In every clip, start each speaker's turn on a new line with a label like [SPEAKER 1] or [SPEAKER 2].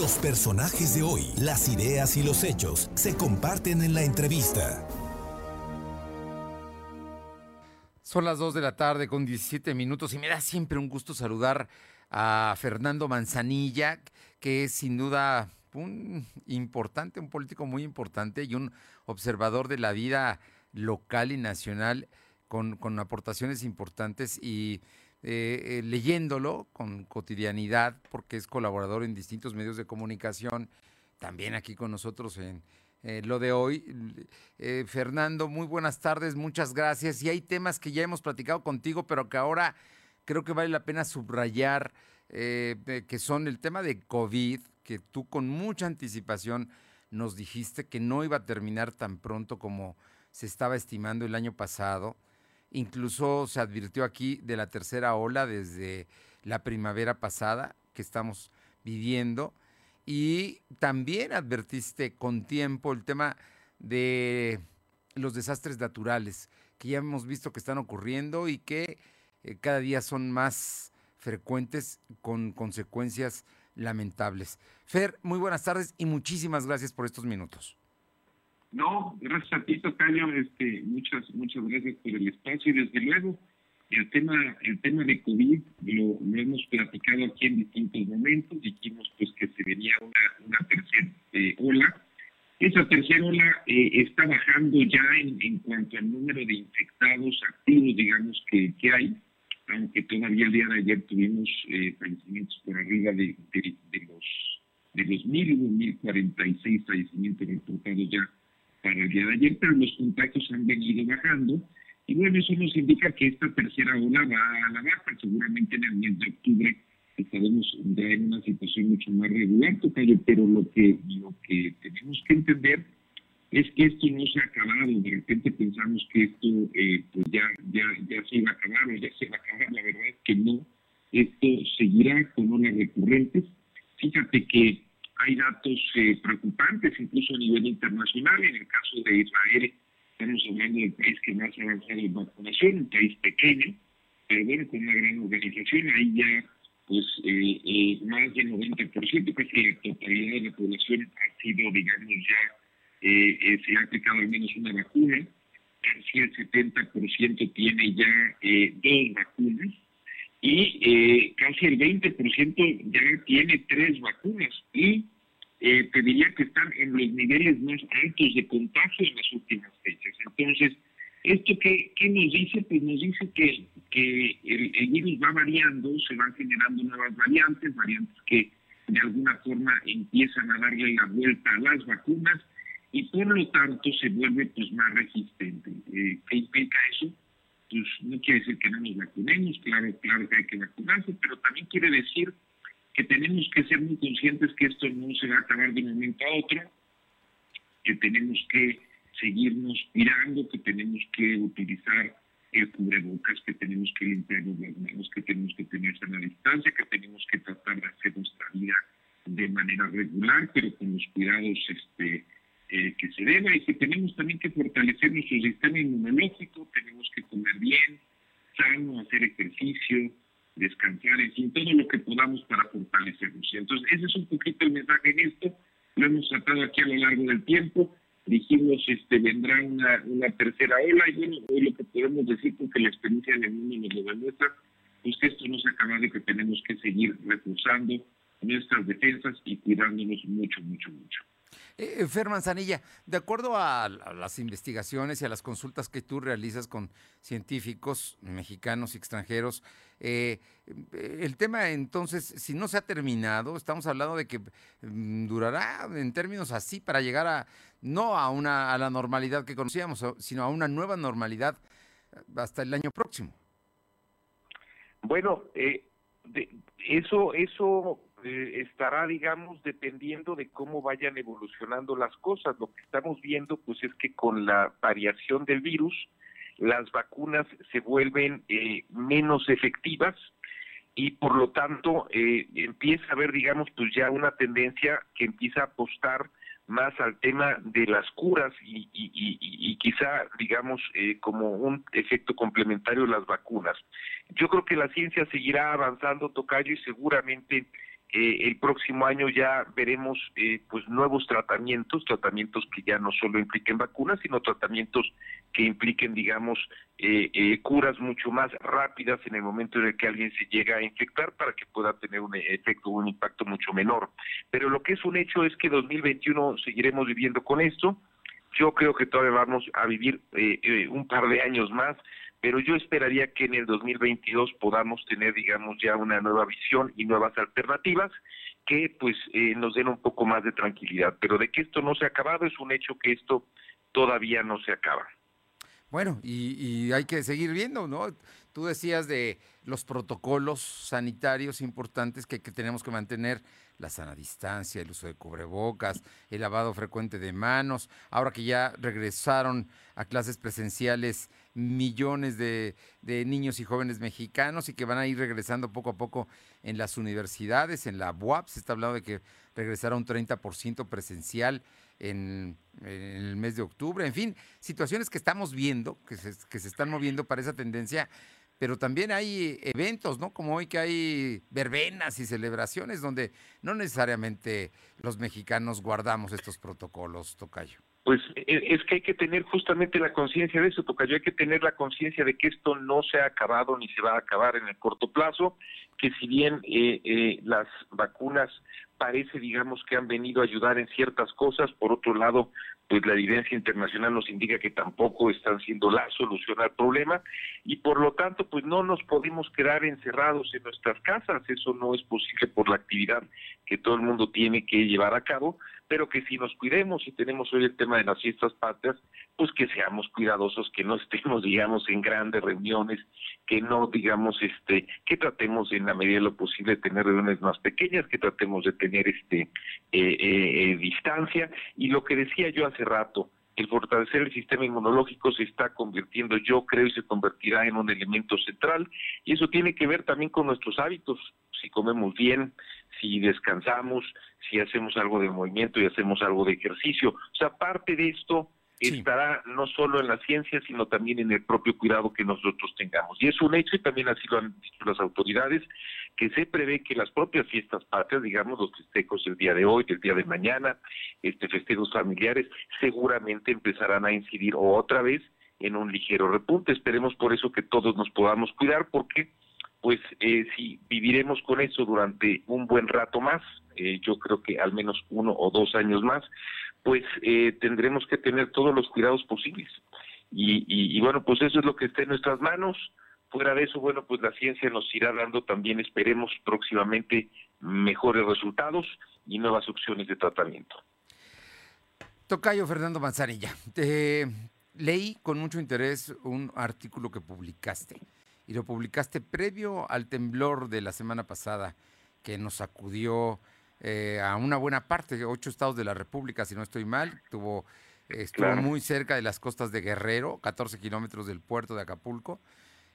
[SPEAKER 1] Los personajes de hoy, las ideas y los hechos se comparten en la entrevista.
[SPEAKER 2] Son las 2 de la tarde con 17 minutos y me da siempre un gusto saludar a Fernando Manzanilla, que es sin duda un importante, un político muy importante y un observador de la vida local y nacional con, aportaciones importantes y eh, eh, leyéndolo con cotidianidad, porque es colaborador en distintos medios de comunicación, también aquí con nosotros en eh, lo de hoy. Fernando, muy buenas tardes, muchas gracias. Y hay temas que ya hemos platicado contigo, pero que ahora creo que vale la pena subrayar, que son el tema de COVID, que tú con mucha anticipación nos dijiste que no iba a terminar tan pronto como se estaba estimando el año pasado. Incluso se advirtió aquí de la tercera ola desde la primavera pasada que estamos viviendo. Y también advertiste con tiempo el tema de los desastres naturales, que ya hemos visto que están ocurriendo y que eh, cada día son más frecuentes con consecuencias lamentables. Fer, muy buenas tardes y muchísimas gracias por estos minutos.
[SPEAKER 3] No, gracias a ti, Tocayo, este, muchas, muchas gracias por el espacio y desde luego el tema, el tema de COVID lo, hemos platicado aquí en distintos momentos, dijimos pues que se venía una, una tercera eh, ola. Esa tercera ola eh, está bajando ya en, en, cuanto al número de infectados activos, digamos, que, que hay aunque todavía el día de ayer tuvimos eh, fallecimientos por arriba de, los de los mil, hubo mil cuarenta y seis fallecimientos reportados ya para el día de ayer, pero los contagios han venido bajando. Y bueno, eso nos indica que esta tercera ola va a la baja, seguramente en el mes de octubre estaremos ya en una situación mucho más regular, pero lo que, lo que tenemos que entender es que esto no se ha acabado, de repente pensamos que esto eh, pues ya, ya, ya se iba a acabar o ya se va a acabar, la verdad es que no, esto seguirá con olas recurrentes. Fíjate que hay datos eh, preocupantes incluso a nivel internacional, en el caso de Israel estamos hablando del país que más ha avanzado en vacunación, un país pequeño, pero bueno, con una gran organización, ahí ya pues eh, más del 90%, casi la totalidad de la población ha sido, digamos, ya eh, eh, se ha aplicado al menos una vacuna, casi el 70% tiene ya eh, dos vacunas y eh, casi el 20% ya tiene tres vacunas y eh, te diría que están en los niveles más altos de contagio en las últimas fechas. Entonces, ¿esto qué, qué nos dice? Pues nos dice que, que el, el virus va variando, se van generando nuevas variantes, variantes que de alguna forma empiezan a darle la vuelta a las vacunas y por lo tanto se vuelve pues más resistente. Eh, ¿Qué implica eso? Pues no quiere decir que no nos vacunemos, claro, claro que hay que vacunarse, pero también quiere decir que tenemos que ser muy conscientes que esto no se va a acabar de un momento a otro, que tenemos que seguirnos mirando, que tenemos que utilizar el cubrebocas, que tenemos que limpiarnos las manos, que tenemos que tener sana distancia, que tenemos que tratar de hacer nuestra vida de manera regular, pero con los cuidados este, eh, que se deba y que tenemos también que fortalecer nuestro sistema inmunológico, tenemos que comer bien, sano, hacer ejercicio, descansar, en fin, todo lo que podamos para fortalecernos. Entonces, ese es un poquito el mensaje en esto, lo hemos tratado aquí a lo largo del tiempo, dijimos, este, vendrá una, una tercera ola, y bueno, hoy lo que podemos decir, porque la experiencia en el mundo nos lo demuestra, pues que esto no se acaba de que tenemos que seguir reforzando nuestras defensas y cuidándonos mucho, mucho, mucho.
[SPEAKER 2] Eh, Fer Manzanilla, de acuerdo a, las investigaciones y a las consultas que tú realizas con científicos mexicanos y extranjeros, eh, el tema entonces, si no se ha terminado, estamos hablando de que mm, durará en términos así para llegar a, no a, una, a la normalidad que conocíamos, sino a una nueva normalidad hasta el año próximo.
[SPEAKER 4] Bueno, eh, eso, eso eh, estará, digamos, dependiendo de cómo vayan evolucionando las cosas. Lo que estamos viendo, pues, es que con la variación del virus, las vacunas se vuelven eh, menos efectivas y por lo tanto eh, empieza a haber, digamos, pues ya una tendencia que empieza a apostar más al tema de las curas y, quizá, digamos, eh, como un efecto complementario las vacunas. Yo creo que la ciencia seguirá avanzando, Tocayo, y seguramente
[SPEAKER 3] eh, el próximo año ya veremos eh, pues nuevos tratamientos, tratamientos que ya no solo impliquen vacunas, sino tratamientos que impliquen, digamos, eh, curas mucho más rápidas en el momento en el que alguien se llega a infectar para que pueda tener un efecto, un impacto mucho menor. Pero lo que es un hecho es que 2021 seguiremos viviendo con esto. Yo creo que todavía vamos a vivir un par de años más pero yo esperaría que en el 2022 podamos tener, digamos, ya una nueva visión y nuevas alternativas que pues eh, nos den un poco más de tranquilidad. Pero de que esto no se ha acabado, es un hecho que esto todavía no se acaba.
[SPEAKER 2] Bueno, y, hay que seguir viendo, ¿no? Tú decías de los protocolos sanitarios importantes que, que, tenemos que mantener, la sana distancia, el uso de cubrebocas, el lavado frecuente de manos, ahora que ya regresaron a clases presenciales millones de, niños y jóvenes mexicanos y que van a ir regresando poco a poco en las universidades, en la UAP, se está hablando de que regresará un 30% presencial en, el mes de octubre, en fin, situaciones que estamos viendo, que se, que se están moviendo para esa tendencia, pero también hay eventos, ¿no? Como hoy que hay verbenas y celebraciones donde no necesariamente los mexicanos guardamos estos protocolos, Tocayo
[SPEAKER 3] pues e, es que hay que tener justamente la conciencia de eso, Tocayo, hay que tener la conciencia de que esto no se ha acabado ni se va a acabar en el corto plazo, que si bien eh, eh, las vacunas parece, digamos, que han venido a ayudar en ciertas cosas, por otro lado, pues la evidencia internacional nos indica que tampoco están siendo la solución al problema y por lo tanto, pues no nos podemos quedar encerrados en nuestras casas, eso no es posible por la actividad que todo el mundo tiene que llevar a cabo, pero que si nos cuidemos y tenemos hoy el tema de las fiestas patrias, pues que seamos cuidadosos, que no estemos, digamos, en grandes reuniones, que no, digamos, este, que tratemos en la medida de lo posible de tener reuniones más pequeñas, que tratemos de tener este eh, eh, eh, distancia y lo que decía yo hace rato, el fortalecer el sistema inmunológico se está convirtiendo, yo creo, y se convertirá en un elemento central. Y eso tiene que ver también con nuestros hábitos, si comemos bien, si descansamos, si hacemos algo de movimiento y hacemos algo de ejercicio. O sea, parte de esto estará no solo en la ciencia, sino también en el propio cuidado que nosotros tengamos. Y es un hecho, y también así lo han dicho las autoridades, que se prevé que las propias fiestas patrias, digamos los festejos del día de hoy, del día de mañana, este festejos familiares, seguramente empezarán a incidir otra vez en un ligero repunte. Esperemos por eso que todos nos podamos cuidar, porque pues eh, si viviremos con eso durante un buen rato más, eh, yo creo que al menos uno o dos años más, pues eh, tendremos que tener todos los cuidados posibles. Y, bueno, pues eso es lo que está en nuestras manos. Fuera de eso, bueno, pues la ciencia nos irá dando también, esperemos próximamente, mejores resultados y nuevas opciones de tratamiento.
[SPEAKER 2] Tocayo Fernando Manzanilla, leí con mucho interés un artículo que publicaste y lo publicaste previo al temblor de la semana pasada que nos sacudió eh, a una buena parte, ocho estados de la República, si no estoy mal, tuvo, estuvo muy cerca de las costas de Guerrero, 14 kilómetros del puerto de Acapulco,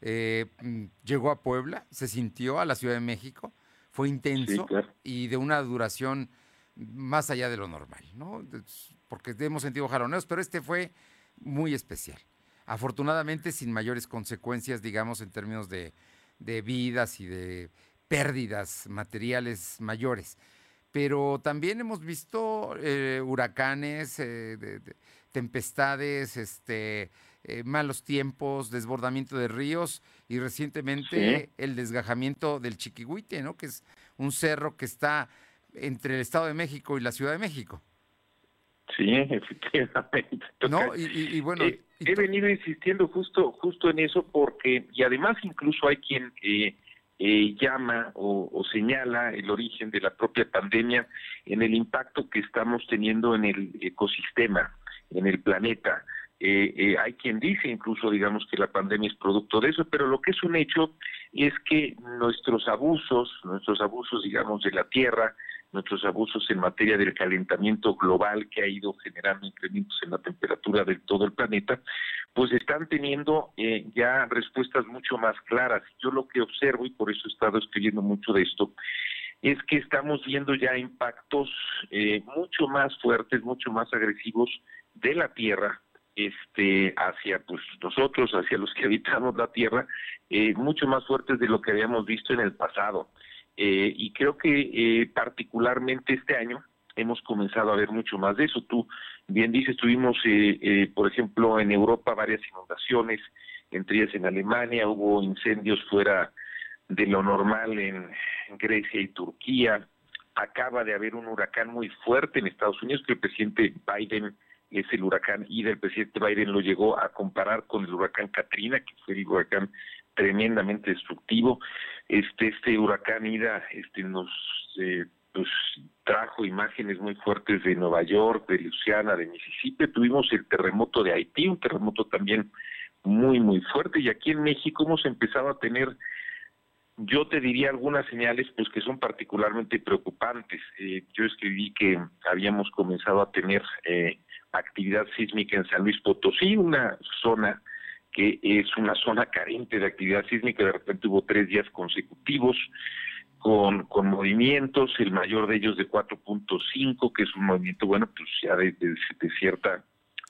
[SPEAKER 2] eh, mm, llegó a Puebla, se sintió a la Ciudad de México, fue intenso y de una duración más allá de lo normal, ¿no? Porque hemos sentido jaloneos, pero este fue muy especial afortunadamente sin mayores consecuencias, digamos, en términos de, vidas y de pérdidas materiales mayores. Pero también hemos visto eh, huracanes, eh, tempestades, este, eh, malos tiempos, desbordamiento de ríos y recientemente el desgajamiento del Chiquihuite, ¿no? que es un cerro que está entre el Estado de México y la Ciudad de México.
[SPEAKER 3] Sí, efectivamente. No, y, bueno, eh, he venido insistiendo justo justo en eso porque y además incluso hay quien eh, eh, llama o, señala el origen de la propia pandemia en el impacto que estamos teniendo en el ecosistema, en el planeta. hay quien dice incluso, digamos, que la pandemia es producto de eso, pero lo que es un hecho es que nuestros abusos, nuestros abusos, digamos, de la tierra, nuestros abusos en materia del calentamiento global que ha ido generando incrementos en la temperatura de todo el planeta, pues están teniendo eh, ya respuestas mucho más claras. Yo lo que observo, y por eso he estado escribiendo mucho de esto, es que estamos viendo ya impactos eh, mucho más fuertes, mucho más agresivos de la Tierra este hacia pues nosotros, hacia los que habitamos la Tierra, eh, mucho más fuertes de lo que habíamos visto en el pasado eh, y creo que eh, particularmente este año hemos comenzado a ver mucho más de eso. Tú bien dices, tuvimos, eh, por ejemplo, en Europa varias inundaciones, entre ellas en Alemania, hubo incendios fuera de lo normal en Grecia y Turquía. Acaba de haber un huracán muy fuerte en Estados Unidos que el presidente Biden es el huracán y del presidente Biden lo llegó a comparar con el huracán Katrina, que fue el huracán tremendamente destructivo. Este este huracán Ida este nos eh, pues, trajo imágenes muy fuertes de Nueva York, de Luisiana, de Mississippi. Tuvimos el terremoto de Haití, un terremoto también muy muy fuerte y aquí en México hemos empezado a tener yo te diría algunas señales pues que son particularmente preocupantes. Eh, yo escribí que habíamos comenzado a tener eh, actividad sísmica en San Luis Potosí, una zona que es una zona carente de actividad sísmica, de repente hubo tres días consecutivos con, con movimientos, el mayor de ellos de 4.5, que es un movimiento, bueno, pues ya de, cierta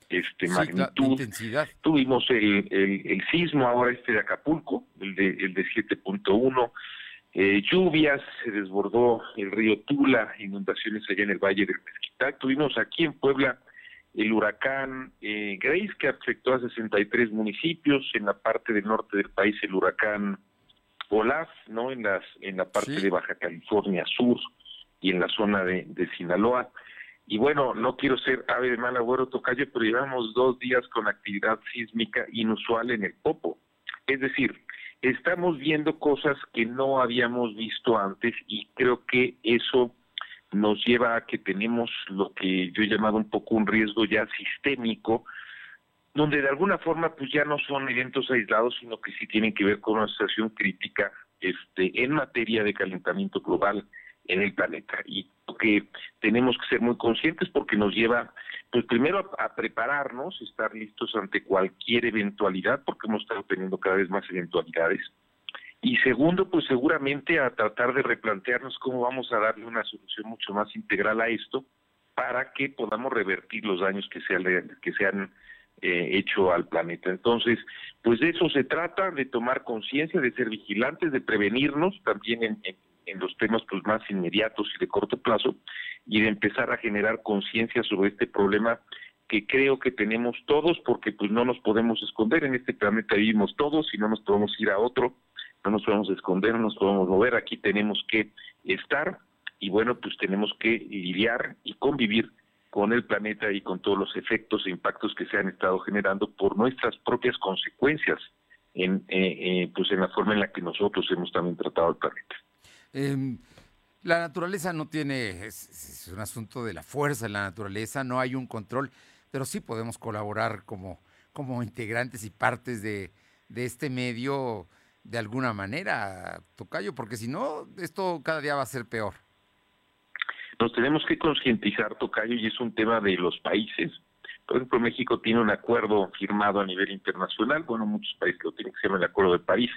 [SPEAKER 3] este magnitud.
[SPEAKER 2] Intensidad.
[SPEAKER 3] Tuvimos el, el, sismo ahora este de Acapulco, el de, el de 7.1, eh, lluvias, se desbordó el río Tula, inundaciones allá en el Valle del Mezquital. Tuvimos aquí en Puebla el huracán eh, Grace, que afectó a 63 municipios, en la parte del norte del país el huracán Olaf, ¿no? En, las, en la parte de Baja California Sur y en la zona de, de, Sinaloa. Y bueno, no quiero ser ave de mal agüero tocayo, pero llevamos dos días con actividad sísmica inusual en el Popo. Es decir, estamos viendo cosas que no habíamos visto antes y creo que eso nos lleva a que tenemos lo que yo he llamado un poco un riesgo ya sistémico, donde de alguna forma pues ya no son eventos aislados, sino que sí tienen que ver con una situación crítica este, en materia de calentamiento global en el planeta. Y que tenemos que ser muy conscientes porque nos lleva pues primero a, a, prepararnos, estar listos ante cualquier eventualidad porque hemos estado teniendo cada vez más eventualidades y segundo, pues seguramente a tratar de replantearnos cómo vamos a darle una solución mucho más integral a esto para que podamos revertir los daños que se, que se han eh, hecho al planeta. Entonces, pues de eso se trata, de tomar conciencia, de ser vigilantes, de prevenirnos también en, en, los temas pues más inmediatos y de corto plazo y de empezar a generar conciencia sobre este problema que creo que tenemos todos porque pues no nos podemos esconder en este planeta vivimos todos y no nos podemos ir a otro no nos podemos esconder, no nos podemos mover, aquí tenemos que estar y bueno, pues tenemos que lidiar y convivir con el planeta y con todos los efectos e impactos que se han estado generando por nuestras propias consecuencias en, eh, eh, pues en la forma en la que nosotros hemos también tratado al planeta.
[SPEAKER 2] Em, la naturaleza no tiene, es, un asunto de la fuerza de la naturaleza, no hay un control, pero sí podemos colaborar como, como integrantes y partes de, de este medio de alguna manera, Tocayo, porque si no, esto cada día va a ser peor.
[SPEAKER 3] Nos tenemos que concientizar, Tocayo, y es un tema de los países. Por ejemplo, México tiene un acuerdo firmado a nivel internacional, bueno, muchos países lo tienen, que se llama el Acuerdo de París,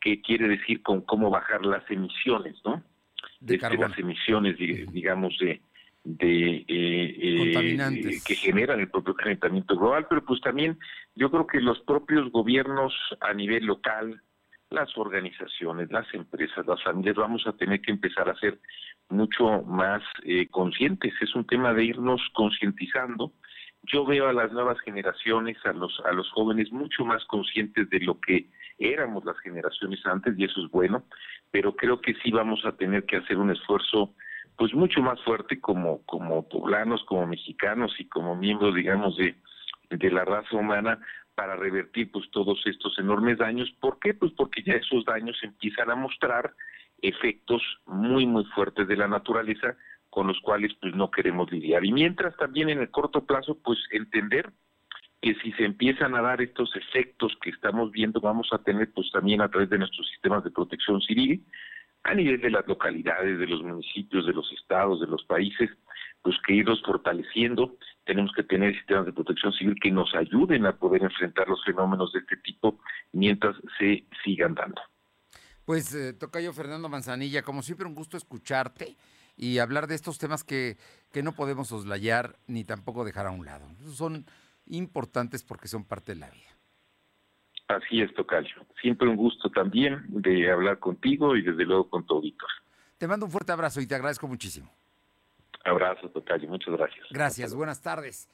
[SPEAKER 3] que quiere decir con cómo bajar las emisiones, ¿no?
[SPEAKER 2] De este,
[SPEAKER 3] las emisiones, digamos, de, de eh, eh, que generan el propio calentamiento global, pero pues también yo creo que los propios gobiernos a nivel local, las organizaciones, las empresas, las familias, vamos a tener que empezar a ser mucho más eh, conscientes. Es un tema de irnos concientizando. Yo veo a las nuevas generaciones, a los, a los jóvenes mucho más conscientes de lo que éramos las generaciones antes y eso es bueno, pero creo que sí vamos a tener que hacer un esfuerzo pues mucho más fuerte como, como poblanos, como mexicanos y como miembros, digamos, de, de la raza humana para revertir pues todos estos enormes daños. ¿Por qué? Pues porque ya esos daños empiezan a mostrar efectos muy muy fuertes de la naturaleza con los cuales pues no queremos lidiar. Y mientras también en el corto plazo pues entender que si se empiezan a dar estos efectos que estamos viendo vamos a tener pues también a través de nuestros sistemas de protección civil a nivel de las localidades, de los municipios, de los estados, de los países, pues que irlos fortaleciendo. Tenemos que tener sistemas de protección civil que nos ayuden a poder enfrentar los fenómenos de este tipo mientras se sigan dando.
[SPEAKER 2] Pues eh, Tocayo Fernando Manzanilla, como siempre un gusto escucharte y hablar de estos temas que, que no podemos oslayar ni tampoco dejar a un lado. Son importantes porque son parte de la vida.
[SPEAKER 3] Así es, Tocayo. Siempre un gusto también de hablar contigo y desde luego con tu auditor.
[SPEAKER 2] Te mando un fuerte abrazo y te agradezco muchísimo.
[SPEAKER 3] Abrazo, Tocayo. Muchas gracias.
[SPEAKER 2] Gracias. Buenas tardes.